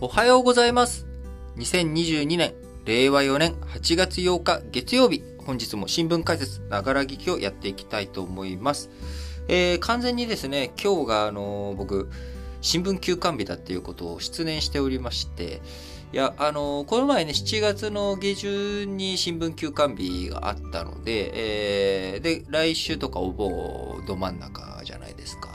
おはようございます。2022年、令和4年8月8日月曜日、本日も新聞解説、ながら聞きをやっていきたいと思います。えー完全にですね、今日があのー僕、新聞休刊日だっていうことを失念しておりまして、いや、あのーこの前ね、7月の下旬に新聞休刊日があったので、えーで、来週とかお盆ど真ん中じゃないですか。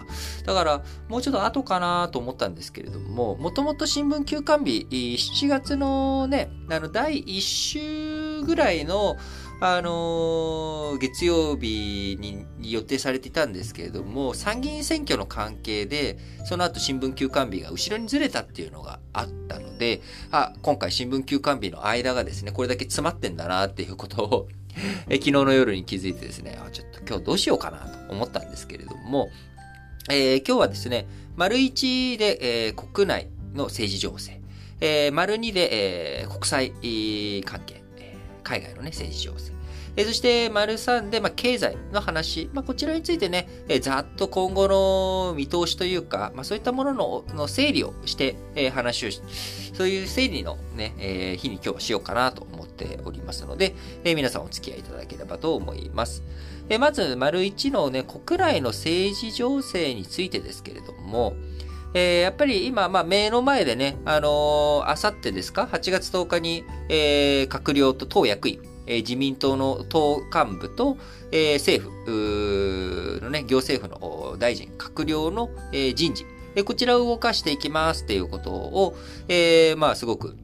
だから、もうちょっと後かなと思ったんですけれども、もともと新聞休刊日、7月のね、あの、第1週ぐらいの、あのー月曜日に予定されていたんですけれども、参議院選挙の関係で、その後新聞休刊日が後ろにずれたっていうのがあったので、あ、今回新聞休刊日の間がですね、これだけ詰まってんだなっていうことを 昨日の夜に気づいてですね、あちょっと今日どうしようかなと思ったんですけれども、えー今日はですね、丸1で、えー国内の政治情勢、えー丸2で、えー国際関係、海外のね、政治情勢、えーそして丸3で、まあ、経済の話、まあ、こちらについてね、えーざっと今後の見通しというか、まあ、そういったもののの整理をして、えー話をし、そういう整理のね、えー日に今日はしようかなと思っておりますので、えー皆さんお付き合いいただければと思います。えまず、丸1のね、国内の政治情勢についてですけれども、えーやっぱり今、まあ、目の前でね、あの、あさってですか ?8 月10日に、えー閣僚と党役員、えー自民党の党幹部と、えー政府のね、行政府の大臣、閣僚の、えー人事、えこちらを動かしていきますっていうことを、えーまあ、すごく、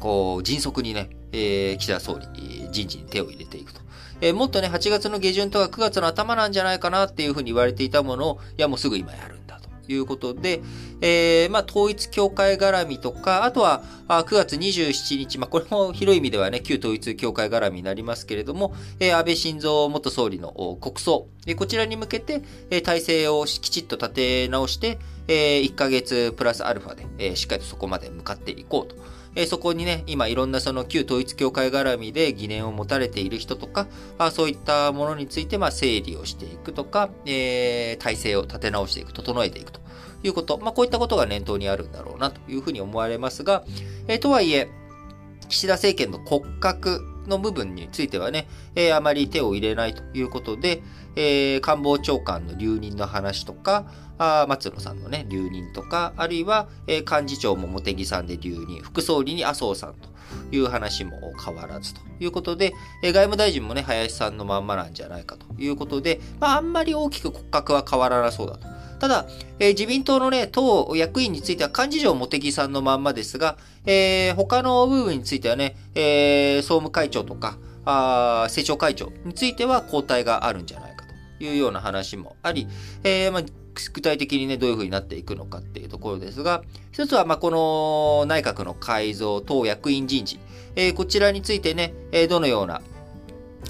こう、迅速にね、えー岸田総理、人事に手を入れていくと。えーもっとね、8月の下旬とか9月の頭なんじゃないかなっていうふうに言われていたものを、いや、もうすぐ今やるんだということで、えーまあ、統一教会絡みとか、あとは、あ9月27日、まあ、これも広い意味ではね、旧統一教会絡みになりますけれども、えー安倍晋三元総理の国葬、えーこちらに向けて、えー体制をきちっと立て直して、え1ヶ月プラスアルファで、えーしっかりとそこまで向かっていこうと。えそこにね、今いろんなその旧統一教会絡みで疑念を持たれている人とか、あそういったものについてまあ整理をしていくとか、えー体制を立て直していく、整えていくと。いうこと、まあこういったことが念頭にあるんだろうなというふうに思われますが、えーとはいえ、岸田政権の骨格の部分についてはね、えーあまり手を入れないということで、えー官房長官の留任の話とか、あ松野さんのね、留任とか、あるいは、えー幹事長も茂木さんで留任、副総理に麻生さんという話も変わらずということで、えー外務大臣もね、林さんのまんまなんじゃないかということで、まあ、あんまり大きく骨格は変わらなそうだと。ただ、えー自民党のね、党役員については幹事長茂木さんのまんまですが、えー他の部分についてはね、えー総務会長とか、あー政調会長については交代があるんじゃないかというような話もあり、えーまあ、具体的にね、どういうふうになっていくのかっていうところですが、一つは、ま、この内閣の改造、党役員人事、えーこちらについてね、えどのような、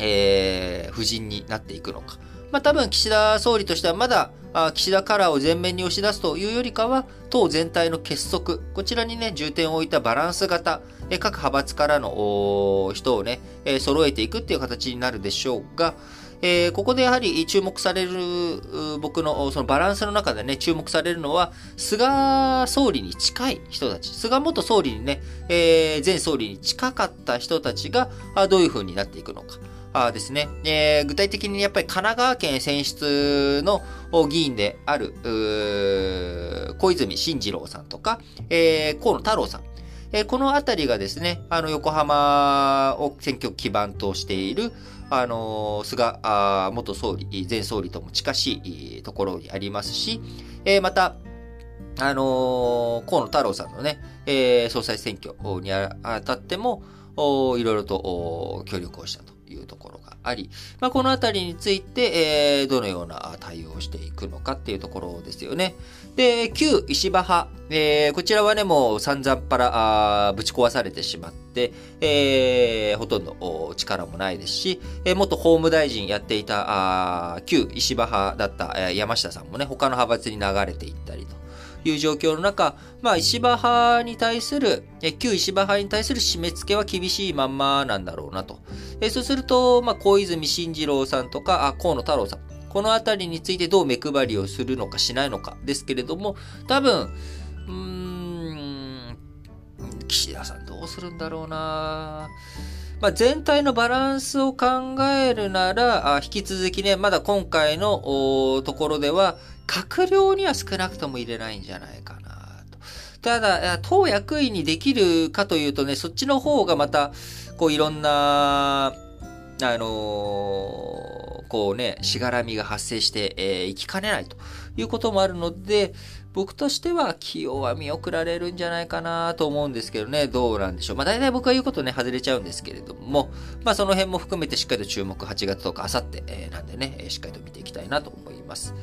えー、布陣になっていくのか。まあ、多分岸田総理としてはまだ岸田カラーを前面に押し出すというよりかは党全体の結束。こちらにね重点を置いたバランス型。え各派閥からの人をね、え揃えていくっていう形になるでしょうが、えーここでやはり注目される僕のそのバランスの中でね注目されるのは菅総理に近い人たち。菅元総理にね、えー前総理に近かった人たちがどういう風になっていくのか。あですね、えー具体的にやっぱり神奈川県選出の議員である、小泉進次郎さんとか、えー河野太郎さん。えーこのあたりがですね、あの、横浜を選挙基盤としている、あの菅あ元総理、前総理とも近しいところにありますし、えーまた、あの河野太郎さんのね、えー総裁選挙にあたっても、いろいろと協力をしたというところがあり、まあ、このあたりについて、えーどのような対応をしていくのかっていうところですよね。で、旧石破派、えーこちらはね、もう散々パラ、ぶち壊されてしまって、えーほとんど力もないですし、えー元法務大臣やっていた、あ旧石破派だった、えー山下さんもね、他の派閥に流れていったりと。いう状況の中、まあ、石破派に対する、旧石破派に対する締め付けは厳しいまんまなんだろうなと。えそうすると、まあ、小泉進次郎さんとか、あ河野太郎さん、このあたりについてどう目配りをするのかしないのかですけれども、多分、うーん、岸田さんどうするんだろうなまあ、全体のバランスを考えるなら、あ引き続きね、まだ今回のところでは、閣僚には少なくとも入れないんじゃないかなと。ただ、党役員にできるかというとね、そっちの方がまた、こういろんな、あのー、こうね、しがらみが発生して、えー、きかねないということもあるので、僕としては起用は見送られるんじゃないかなと思うんですけどね、どうなんでしょう。まあ大体僕は言うことね、外れちゃうんですけれども、まあその辺も含めてしっかりと注目、8月とかあさって、なんでね、しっかりと見ていきたいなと思います。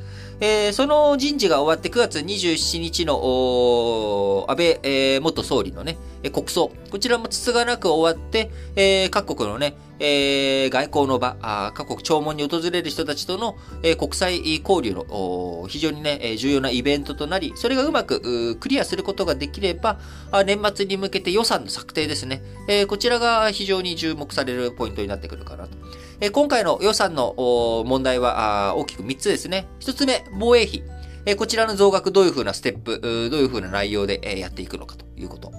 えー、その人事が終わって9月27日の安倍、えー、元総理のね、国葬。こちらもつつがなく終わって、えー、各国のね、えー、外交の場あ、各国弔問に訪れる人たちとの、えー、国際交流の非常にね、重要なイベントとなり、それがうまくクリアすることができれば、年末に向けて予算の策定ですね、えー、こちらが非常に注目されるポイントになってくるかなと。え、今回の予算の問題は大きく3つですね。1つ目、防衛費。え、こちらの増額どういう風なステップ、どういう風な内容で、えやっていくのかということ。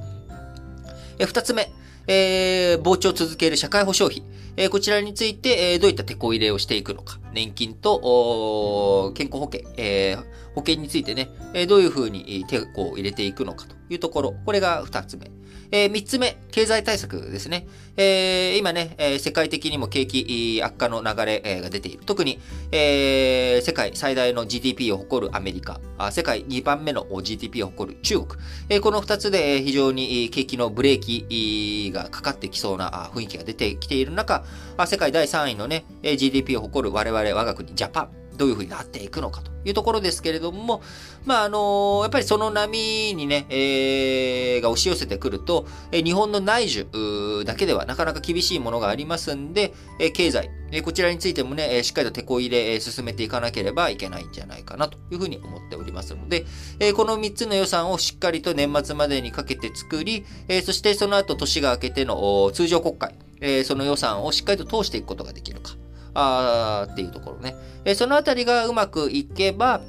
え二つ目、えー、膨張を続ける社会保障費。えー、こちらについて、えー、どういった手こ入れをしていくのか。年金と、健康保険、えー、保険についてね、えー、どういうふうに手を入れていくのかというところ。これが二つ目。えー、三つ目、経済対策ですね。えー、今ね、えー、世界的にも景気悪化の流れ、えー、が出ている。特に、えー、世界最大の GDP を誇るアメリカ、あ世界2番目の GDP を誇る中国。えー、この二つで非常に景気のブレーキがかかってきそうな雰囲気が出てきている中、世界第3位のね、GDP を誇る我々我が国ジャパン。どういうふうになっていくのかというところですけれども、まあ、あのやっぱりその波にね、えー、が押し寄せてくると、え日本の内需だけではなかなか厳しいものがありますんで、え経済、えこちらについてもね、えしっかりと手こ入れ、え進めていかなければいけないんじゃないかなというふうに思っておりますので、えこの3つの予算をしっかりと年末までにかけて作り、えそしてその後年が明けての通常国会、えその予算をしっかりと通していくことができるか。あっていうところね。えそのあたりがうまくいけば、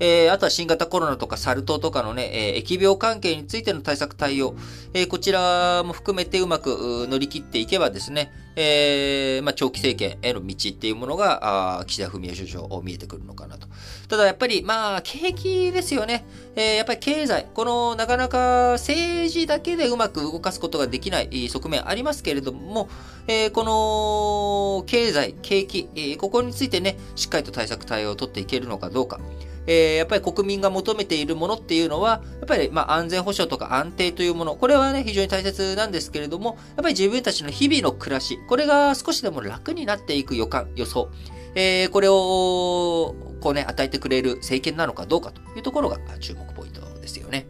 えー、あとは新型コロナとかサル痘とかのね、えー、疫病関係についての対策対応、えー、こちらも含めてうまく乗り切っていけばですね、えー、まあ、長期政権への道っていうものが、あ岸田文雄首相を見えてくるのかなと。ただやっぱり、まあ、景気ですよね。えー、やっぱり経済、この、なかなか政治だけでうまく動かすことができない側面ありますけれども、えー、この、経済、景気、えー、ここについてね、しっかりと対策対応を取っていけるのかどうか。えー、やっぱり国民が求めているものっていうのは、やっぱりまあ安全保障とか安定というもの、これはね、非常に大切なんですけれども、やっぱり自分たちの日々の暮らし、これが少しでも楽になっていく予感、予想、えー、これを、こうね、与えてくれる政権なのかどうかというところが注目ポイントですよね。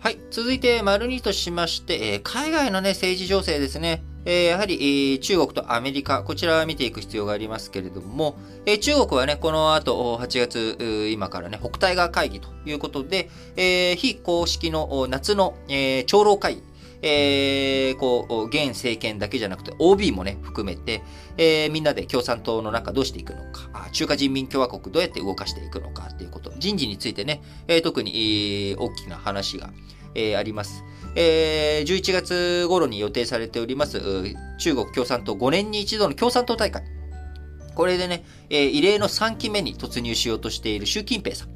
はい。続いて、丸2としまして、えー、海外のね、政治情勢ですね。え、やはり、中国とアメリカ、こちらは見ていく必要がありますけれども、え、中国はね、この後、8月、今からね、北戴河会議ということで、え、非公式の夏の、え、長老会議、えー、こう、現政権だけじゃなくて OB もね、含めて、えー、みんなで共産党の中どうしていくのか、中華人民共和国どうやって動かしていくのかっていうこと、人事についてね、えー、特に、えー、大きな話が、えー、あります。えー、11月頃に予定されております、中国共産党5年に一度の共産党大会。これでね、えー、異例の3期目に突入しようとしている習近平さん。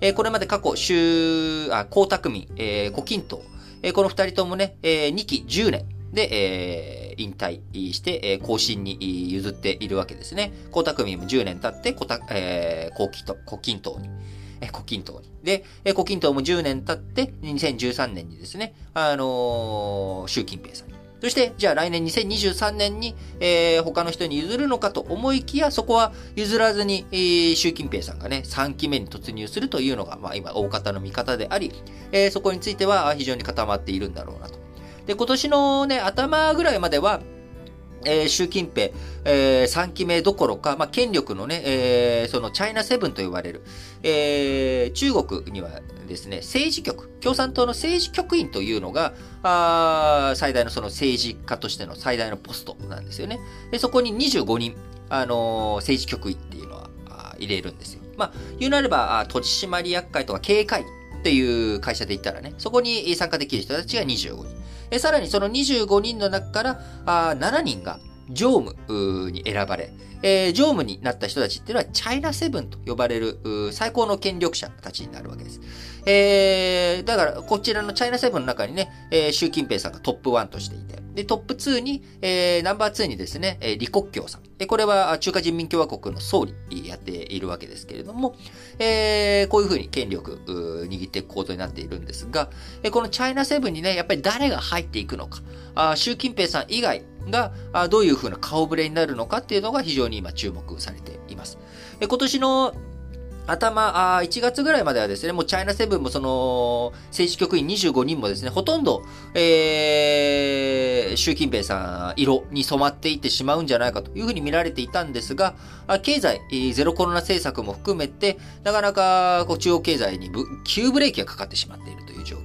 えー、これまで過去、習、あ、江沢民、えー、胡錦涛、えー、この2人ともね、えー、2期10年で、えー、引退して、えー、後進に譲っているわけですね。江沢民も10年経って、胡、えー、胡錦涛に。え、胡錦涛に。で、え、胡錦涛も10年経って、2013年にですね、あのー、習近平さんに。そして、じゃあ来年2023年に、えー、他の人に譲るのかと思いきや、そこは譲らずに、えー、習近平さんがね、3期目に突入するというのが、まあ今、大方の見方であり、えー、そこについては非常に固まっているんだろうなと。で、今年のね、頭ぐらいまでは、えー、習近平、えー、3期目どころか、まあ、権力のね、えー、そのチャイナセブンと呼ばれる、えー、中国にはですね、政治局、共産党の政治局員というのが、あ最大のその政治家としての最大のポストなんですよね。でそこに25人、あのー、政治局員っていうのは入れるんですよ。まあ、言うなれば、取締役会とか経営会っていう会社で言ったらね、そこに参加できる人たちが25人。えさらにその25人の中からあ7人が常務に選ばれ、えー、常務になった人たちっていうのはチャイナセブンと呼ばれる最高の権力者たちになるわけです。えー、だからこちらのチャイナセブンの中にね、えー、習近平さんがトップ1としていて、で、トップ2に、えー、ナンバー2にですね、えー、李克強さん。えこれは中華人民共和国の総理やっているわけですけれども、えー、こういうふうに権力握っていくことになっているんですが、えこのチャイナセブンにね、やっぱり誰が入っていくのか、あ習近平さん以外がどういうふうな顔ぶれになるのかっていうのが非常に今注目されています。今年の頭、あ1月ぐらいまではですね、もうチャイナセブンもその、政治局員25人もですね、ほとんど、えー、習近平さん色に染まっていってしまうんじゃないかというふうに見られていたんですが、経済、ゼロコロナ政策も含めて、なかなかこう中央経済に急ブレーキがかかってしまっているという状況。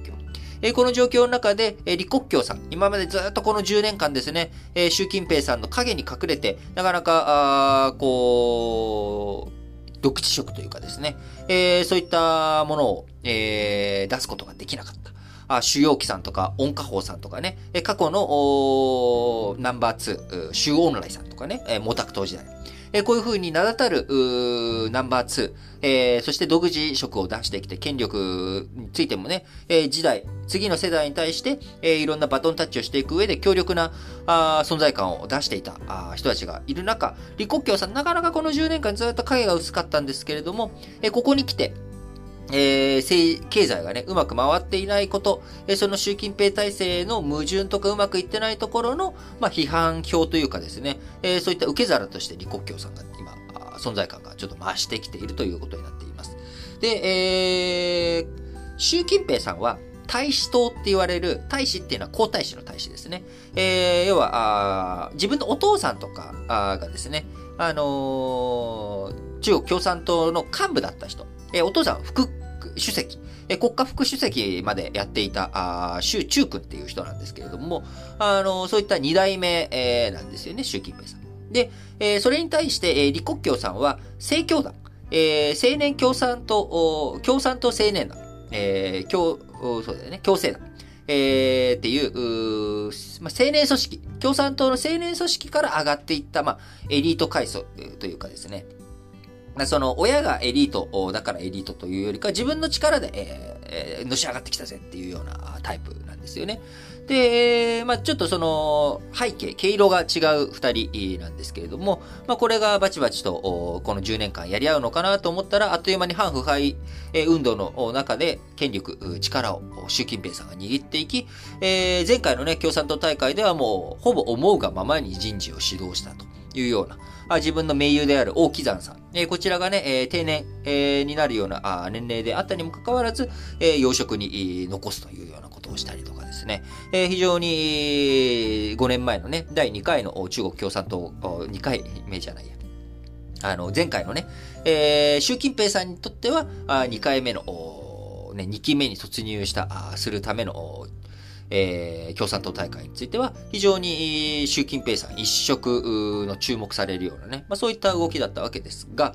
えこの状況の中で、え李克強さん、今までずっとこの10年間ですね、え習近平さんの影に隠れて、なかなか、あこう、独自色というかですね、えー、そういったものを、えー、出すことができなかった。あ、主要機さんとか、音歌法さんとかね、過去のナンバー2、主音来さんとかね、毛沢東時代。えこういう風に名だたる、ナンバー2、えー、そして独自色を出してきて、権力についてもね、えー、時代、次の世代に対して、えー、いろんなバトンタッチをしていく上で強力なあ存在感を出していたあ人たちがいる中、李克強さん、なかなかこの10年間ずっと影が薄かったんですけれども、えー、ここに来て、えー、経済がね、うまく回っていないこと、えー、その習近平体制の矛盾とかうまくいってないところの、まあ、批判票というかですね、えー、そういった受け皿として李克強さんが今、存在感がちょっと増してきているということになっています。で、えー、習近平さんは、大使党って言われる、大使っていうのは皇太子の大使ですね。えー、要はあ、自分のお父さんとかがですね、あのー、中国共産党の幹部だった人、え、お父さん副主席、え国家副主席までやっていた、あ習中君っていう人なんですけれども、あの、そういった二代目、えー、なんですよね、習近平さん。で、えー、それに対して、えー、李克強さんは、政教団、えー、青年共産党、共産党青年団、えー、共、そうだよね、共生団、えー、っていう、うまあ、青年組織、共産党の青年組織から上がっていった、まあ、エリート階層というかですね、その親がエリートだからエリートというよりか自分の力で、えー、のし上がってきたぜっていうようなタイプなんですよね。で、まあちょっとその背景、毛色が違う二人なんですけれども、まあこれがバチバチとこの10年間やり合うのかなと思ったら、あっという間に反腐敗運動の中で権力、力を習近平さんが握っていき、えー、前回のね、共産党大会ではもうほぼ思うがままに人事を指導したというような、自分の盟友である大木山さん。えこちらがね、え定年、えになるようなあ年齢であったにもかかわらず、え養殖に残すというようなことをしたりとかですね、え非常に5年前のね、第2回の中国共産党、2回目じゃないや。あの、前回のね、え、習近平さんにとっては、あ2回目の、ね、2期目に突入した、するためのえー、共産党大会については、非常に習近平さん一色の注目されるようなね、まあ、そういった動きだったわけですが、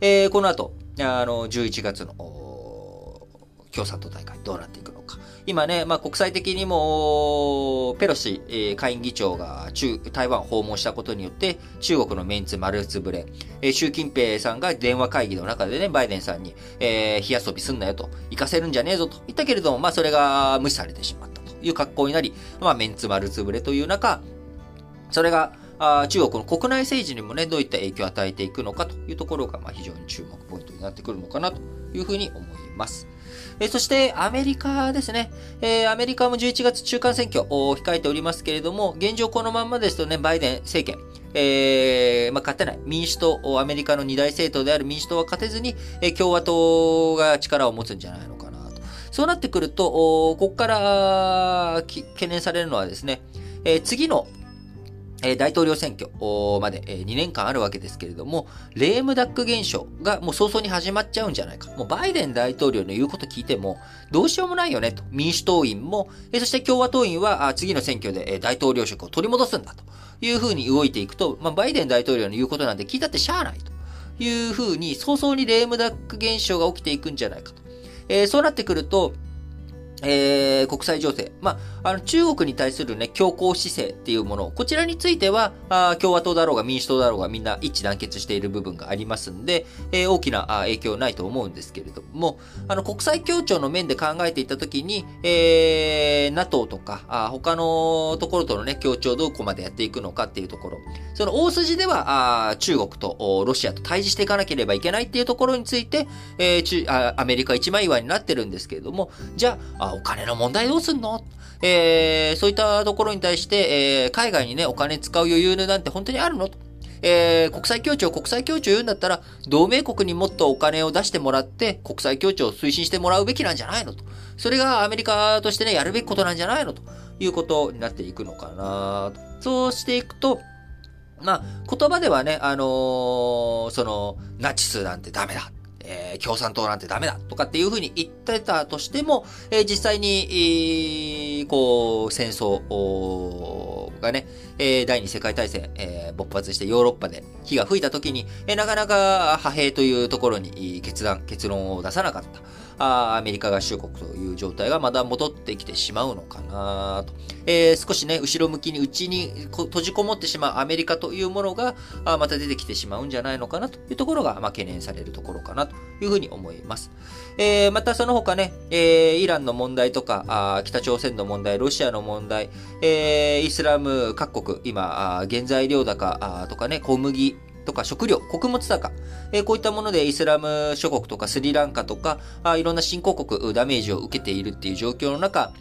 えー、この後、あの、11月の共産党大会どうなっていくのか。今ね、まあ、国際的にも、ペロシ、えー、下院議長が中台湾訪問したことによって、中国のメンツ丸つぶれ、えー、習近平さんが電話会議の中でね、バイデンさんに、えー、火遊びすんなよと、行かせるんじゃねえぞと言ったけれども、まあ、それが無視されてしまった。いう格好になり、まあ、メンツ丸つぶれという中、それが、あ中国の国内政治にもね、どういった影響を与えていくのかというところが、まあ、非常に注目ポイントになってくるのかなというふうに思います。えそして、アメリカですね。えー、アメリカも11月中間選挙を控えておりますけれども、現状このまんまですとね、バイデン政権、えー、まあ、勝てない。民主党、アメリカの二大政党である民主党は勝てずに、えー、共和党が力を持つんじゃないのかそうなってくると、ここから懸念されるのはですね、えー、次のえ大統領選挙まで2年間あるわけですけれども、レームダック現象がもう早々に始まっちゃうんじゃないか。もうバイデン大統領の言うこと聞いても、どうしようもないよねと。民主党員も、そして共和党員は次の選挙で大統領職を取り戻すんだというふうに動いていくと、まあ、バイデン大統領の言うことなんて聞いたってしゃあないというふうに、早々にレームダック現象が起きていくんじゃないかと。えー、そうなってくると、えー、国際情勢。まあ、あの、中国に対するね、強硬姿勢っていうもの、こちらについては、あ共和党だろうが民主党だろうがみんな一致団結している部分がありますんで、えー、大きな影響ないと思うんですけれども、あの、国際協調の面で考えていったときに、えー、NATO とか、あ他のところとのね、協調どこまでやっていくのかっていうところ。その大筋では、あ中国とロシアと対峙していかなければいけないっていうところについて、えー、中あアメリカ一枚岩になってるんですけれども、じゃあ、お金の問題どうすんの？え、そういったところに対して、えー、海外にね、お金使う余裕なんて本当にあるのと。えー、国際協調、国際協調言うんだったら、同盟国にもっとお金を出してもらって、国際協調を推進してもらうべきなんじゃないのと。それがアメリカとしてね、やるべきことなんじゃないのということになっていくのかなと。そうしていくと、まあ、言葉ではね、あのー、その、ナチスなんてダメだ。えー、共産党なんてダメだとかっていうふうに言ってたとしても、えー、実際に、えー、こう、戦争がね、え、第二次世界大戦、えー、勃発してヨーロッパで火が吹いた時に、え、なかなか派兵というところに決断、結論を出さなかった。あアメリカ合衆国という状態がまだ戻ってきてしまうのかなと。えー、少しね、後ろ向きに内に閉じこもってしまうアメリカというものが、あまた出てきてしまうんじゃないのかなというところが、まあ、懸念されるところかなというふうに思います。えー、またその他ね、えー、イランの問題とか、あ北朝鮮の問題、ロシアの問題、えー、イスラム各国、今、あ原材料高とかね、小麦、とか食料、穀物高、え、こういったものでイスラム諸国とかスリランカとか、あいろんな新興国ダメージを受けているっていう状況の中、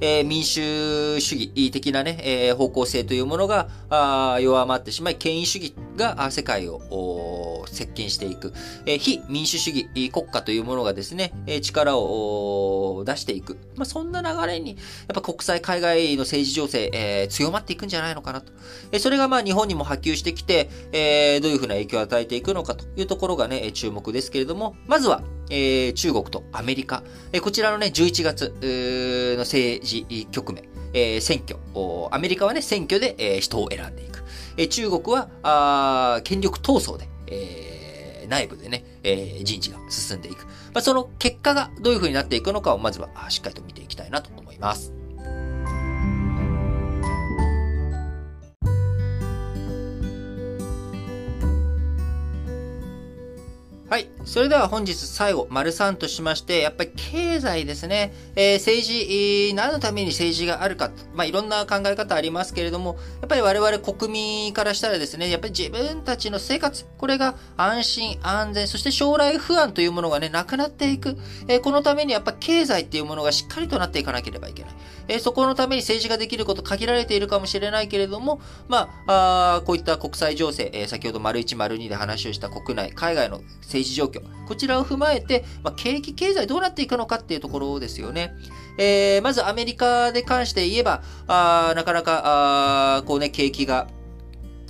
えー、民主主義的なね、えー、方向性というものがあ弱まってしまい、権威主義が世界を席巻していく、えー、非民主主義国家というものがですね、え力を出していく。まあ、そんな流れに、やっぱ国際海外の政治情勢、え、強まっていくんじゃないのかなと。えそれがまあ日本にも波及してきて、えどういうふうな影響を与えていくのかというところがね、注目ですけれども、まずは、えー、中国とアメリカ、えー、こちらのね、11月の政治局面、えー、選挙、アメリカはね、選挙で、えー、人を選んでいく。えー、中国は、あ権力闘争で、えー、内部でね、えー、人事が進んでいく。まあ、その結果がどういう風になっていくのかをまずはしっかりと見ていきたいなと思います。はい。それでは本日最後、丸3としまして、やっぱり経済ですね。えー、政治、何のために政治があるか。まあ、いろんな考え方ありますけれども、やっぱり我々国民からしたらですね、やっぱり自分たちの生活、これが安心、安全、そして将来不安というものがね、なくなっていく。えー、このためにやっぱ経済っていうものがしっかりとなっていかなければいけない。えー、そこのために政治ができること限られているかもしれないけれども、まあ、あこういった国際情勢、え、先ほど丸1、丸2で話をした国内、海外の政治政治状況、こちらを踏まえて、まあ、景気、経済どうなっていくのかっていうところですよね。えー、まずアメリカで関して言えば、あなかなか、あこうね、景気が、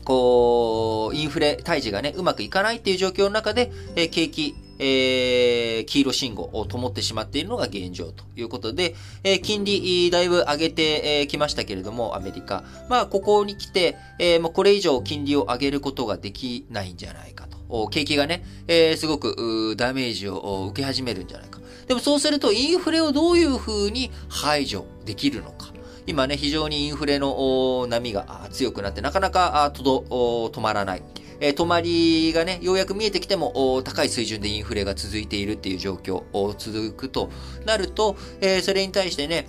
こう、インフレ退治がね、うまくいかないっていう状況の中で、えー、景気、えー、黄色信号を灯ってしまっているのが現状ということで、えー、金利、だいぶ上げてき、ましたけれども、アメリカ。まあ、ここに来て、えー、もうこれ以上金利を上げることができないんじゃないかと。景気がね、えー、すごくダメージを受け始めるんじゃないか。でもそうすると、インフレをどういうふうに排除できるのか。今ね、非常にインフレの波が強くなって、なかなか止まらない。え、止まりがね、ようやく見えてきても、高い水準でインフレが続いているっていう状況を続くとなると、え、それに対してね、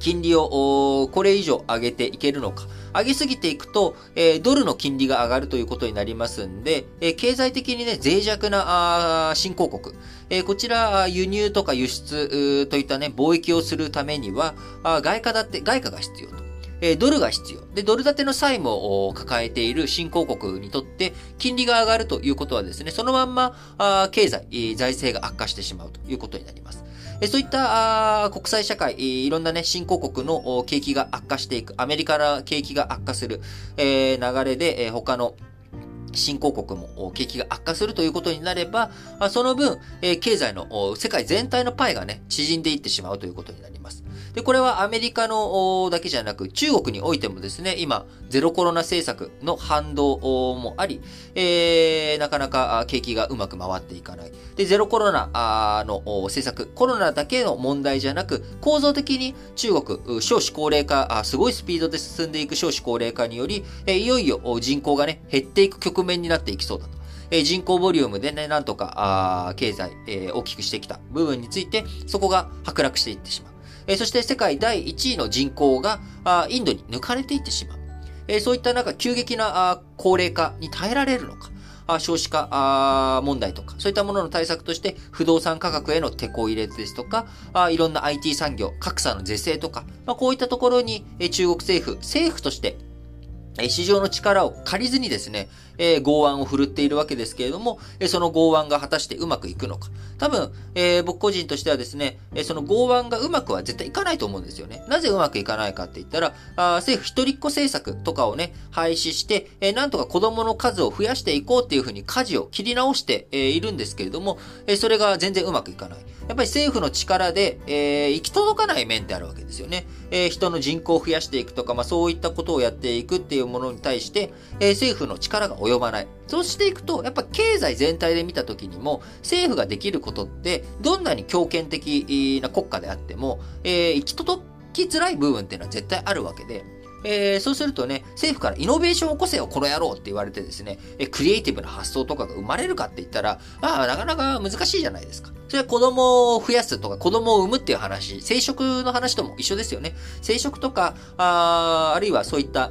金利をこれ以上上げていけるのか。上げすぎていくと、えー、ドルの金利が上がるということになりますんで、えー、経済的にね、脆弱なあ新興国、えー、こちら輸入とか輸出といったね、貿易をするためには、あ外貨だって、外貨が必要と。えドルが必要。で、ドル建ての債務を抱えている新興国にとって、金利が上がるということはですね、そのまんま、あ経済、財政が悪化してしまうということになります。えそういったあ国際社会、いろんなね、新興国の景気が悪化していく、アメリカの景気が悪化する、え流れで、え他の新興国も景気が悪化するということになれば、その分、経済の世界全体のパイがね、縮んでいってしまうということになります。で、これはアメリカのだけじゃなく、中国においてもですね、今、ゼロコロナ政策の反動もあり、えー、なかなか景気がうまく回っていかない。で、ゼロコロナの政策、コロナだけの問題じゃなく、構造的に中国、少子高齢化、すごいスピードで進んでいく少子高齢化により、いよいよ人口がね、減っていく局面になっていきそうだと。え人口ボリュームでね、なんとか、経済、え、大きくしてきた部分について、そこが剥落していってしまう。えそして世界第1位の人口があインドに抜かれていってしまう。えそういったなんか急激なあ高齢化に耐えられるのか。少子化問題とか、そういったものの対策として、不動産価格への手こ入れですとか、いろんな IT 産業、格差の是正とか、まあ、こういったところに中国政府、政府として市場の力を借りずにですね、えー、剛腕を振るっているわけですけれども、えー、その剛腕が果たしてうまくいくのか。多分、えー、僕個人としてはですね、えその剛腕がうまくは絶対いかないと思うんですよね。なぜうまくいかないかって言ったら、あ政府一人っ子政策とかをね、廃止して、えなんとか子供の数を増やしていこうっていうふうに舵を切り直して、えいるんですけれども、えそれが全然うまくいかない。やっぱり政府の力で、えー、行き届かない面ってあるわけですよね。えー、人の人口を増やしていくとか、まあそういったことをやっていくっていうものに対して、えー、政府の力が及ばない。そうしていくと、やっぱ経済全体で見たときにも、政府ができることって、どんなに強権的な国家であっても、えー、行き届きづらい部分っていうのは絶対あるわけで、えー、そうするとね、政府からイノベーションを起こせよ、この野郎って言われてですね、えクリエイティブな発想とかが生まれるかって言ったら、ああ、なかなか難しいじゃないですか。それは子供を増やすとか子供を産むっていう話、生殖の話とも一緒ですよね。生殖とか、ああるいはそういった、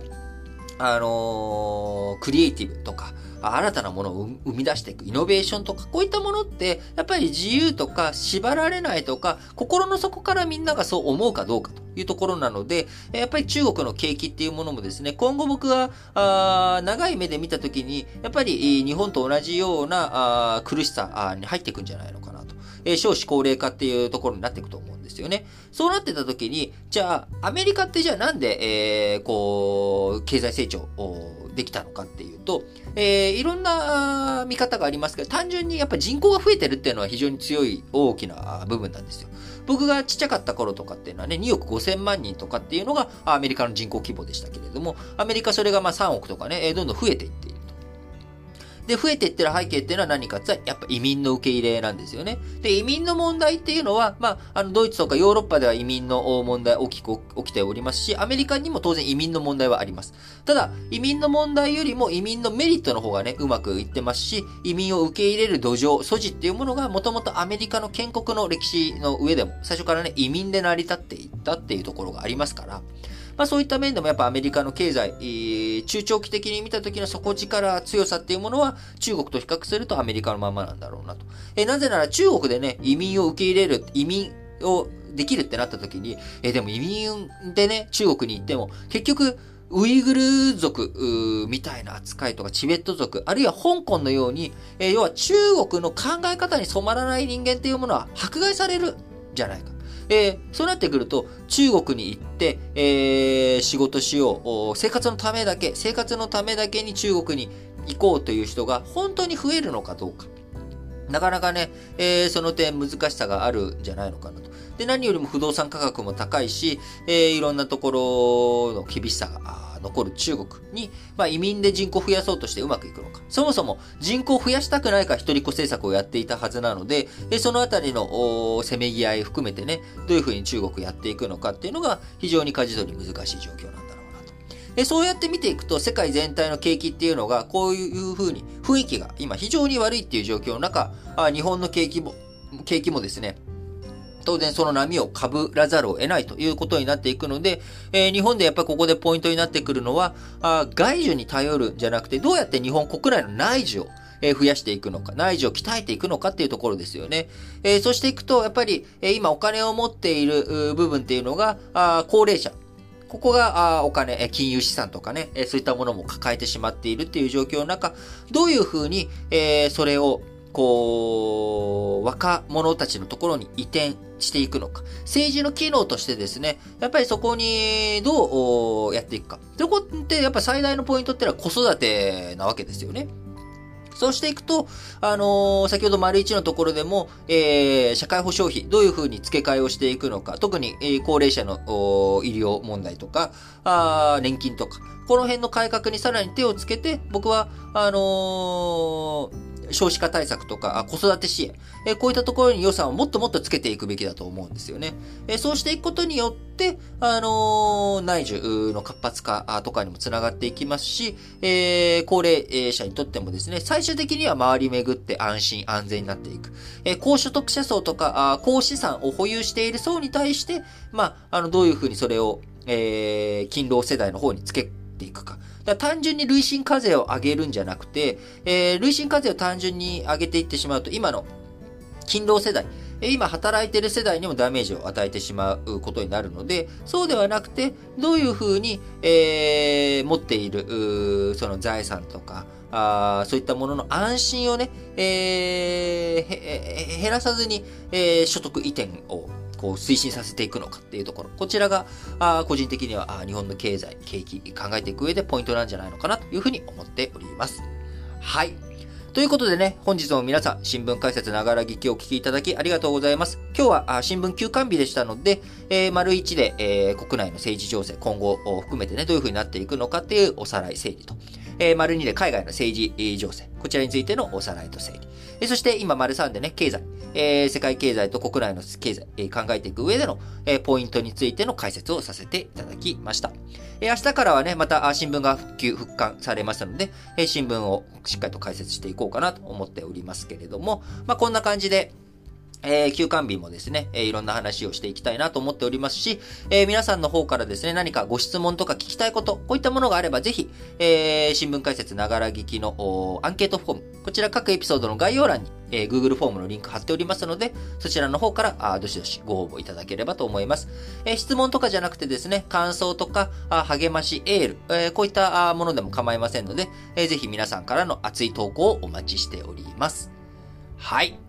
あのー、クリエイティブとか、新たなものを生み出していくイノベーションとか、こういったものって、やっぱり自由とか縛られないとか、心の底からみんながそう思うかどうかというところなので、やっぱり中国の景気っていうものもですね、今後僕は、あ長い目で見たときに、やっぱり日本と同じようなあ苦しさに入っていくんじゃないのかなと。え、少子高齢化っていうところになっていくと思うですよね。そうなってた時に、じゃあ、アメリカってじゃあなんで、えー、こう、経済成長できたのかっていうと、えー、いろんな見方がありますけど、単純にやっぱ人口が増えてるっていうのは非常に強い大きな部分なんですよ。僕がちっちゃかった頃とかっていうのはね、2億5千万人とかっていうのがアメリカの人口規模でしたけれども、アメリカそれがまあ3億とかね、どんどん増えていって。で、増えていってる背景っていうのは何かって言ったら、やっぱ移民の受け入れなんですよね。で、移民の問題っていうのは、まあ、あの、ドイツとかヨーロッパでは移民の問題大きく起きておりますし、アメリカにも当然移民の問題はあります。ただ、移民の問題よりも移民のメリットの方がね、うまくいってますし、移民を受け入れる土壌、素地っていうものがもともとアメリカの建国の歴史の上でも、最初からね、移民で成り立っていったっていうところがありますから、まあそういった面でもやっぱアメリカの経済、中長期的に見た時の底力、強さっていうものは中国と比較するとアメリカのままなんだろうなと。えなぜなら中国でね、移民を受け入れる、移民をできるってなった時に、えでも移民でね、中国に行っても、結局、ウイグル族みたいな扱いとかチベット族、あるいは香港のように、え要は中国の考え方に染まらない人間っていうものは迫害されるじゃないか。えー、そうなってくると、中国に行って、えー、仕事しよう、生活のためだけ、生活のためだけに中国に行こうという人が本当に増えるのかどうか。なかなかね、えー、その点難しさがあるんじゃないのかなと。で、何よりも不動産価格も高いし、えー、いろんなところの厳しさが残る中国に、まあ、移民で人口を増やそうとしてうまくいくのか。そもそも人口を増やしたくないか一人っ子政策をやっていたはずなので、そのあたりのせめぎ合い含めてね、どういうふうに中国やっていくのかっていうのが非常に舵取り難しい状況なんだろうなと。でそうやって見ていくと、世界全体の景気っていうのが、こういうふうに雰囲気が今非常に悪いっていう状況の中、あ日本の景気も、景気もですね、当然その波をかぶらざるを得ないということになっていくので、えー、日本でやっぱりここでポイントになってくるのは、あ外需に頼るんじゃなくて、どうやって日本国内の内需をえ増やしていくのか、内需を鍛えていくのかっていうところですよね。えー、そしていくと、やっぱり、えー、今お金を持っている部分っていうのが、あ高齢者。ここが、あお金、金融資産とかね、えそういったものも抱えてしまっているっていう状況の中、どういうふうに、えそれを、こう、若者たちのところに移転していくのか。政治の機能としてですね、やっぱりそこにどうやっていくか。ということって、やっぱ最大のポイントってのは子育てなわけですよね。そうしていくと、あのー、先ほど丸一のところでも、えー、社会保障費、どういうふうに付け替えをしていくのか、特に、えー、高齢者の医療問題とか、あ年金とか、この辺の改革にさらに手をつけて、僕は、あのー少子化対策とか、子育て支援、えこういったところに予算をもっともっとつけていくべきだと思うんですよね。えそうしていくことによって、あの、内需の活発化とかにもつながっていきますし、え、高齢者にとってもですね、最終的には周り巡って安心安全になっていく。え高所得者層とか、高資産を保有している層に対して、まあ、あの、どういうふうにそれを、えー、勤労世代の方につけていくか。だ単純に累進課税を上げるんじゃなくて、えー、累進課税を単純に上げていってしまうと、今の勤労世代、今働いてる世代にもダメージを与えてしまうことになるので、そうではなくて、どういうふうに、えー、持っている、その財産とか、あそういったものの安心をね、えー、減らさずに、えー、所得移転をこう推進させていくのかっていうところ。こちらが、あ個人的には日本の経済、景気考えていく上でポイントなんじゃないのかなというふうに思っております。はい。ということでね、本日も皆さん、新聞解説ながら聞きをお聞きいただきありがとうございます。今日は新聞休刊日でしたので、えー、丸一で、えー、国内の政治情勢、今後を含めてね、どういうふうになっていくのかっていうおさらい整理と、えー、丸二で海外の政治情勢、こちらについてのおさらいと整理。えそして今、丸3でね、経済、えー、世界経済と国内の経済、えー、考えていく上での、えー、ポイントについての解説をさせていただきました。え、明日からはね、また新聞が復旧、復刊されましたので、え、新聞をしっかりと解説していこうかなと思っておりますけれども、まあ、こんな感じで、えー、休館日もですね、えー、いろんな話をしていきたいなと思っておりますし、えー、皆さんの方からですね、何かご質問とか聞きたいこと、こういったものがあれば、ぜひ、えー、新聞解説ながら聞きのアンケートフォーム、こちら各エピソードの概要欄に、えー、Google フォームのリンク貼っておりますので、そちらの方からあどしどしご応募いただければと思います。えー、質問とかじゃなくてですね、感想とか、あ励まし、エール、えー、こういったものでも構いませんので、えー、ぜひ皆さんからの熱い投稿をお待ちしております。はい。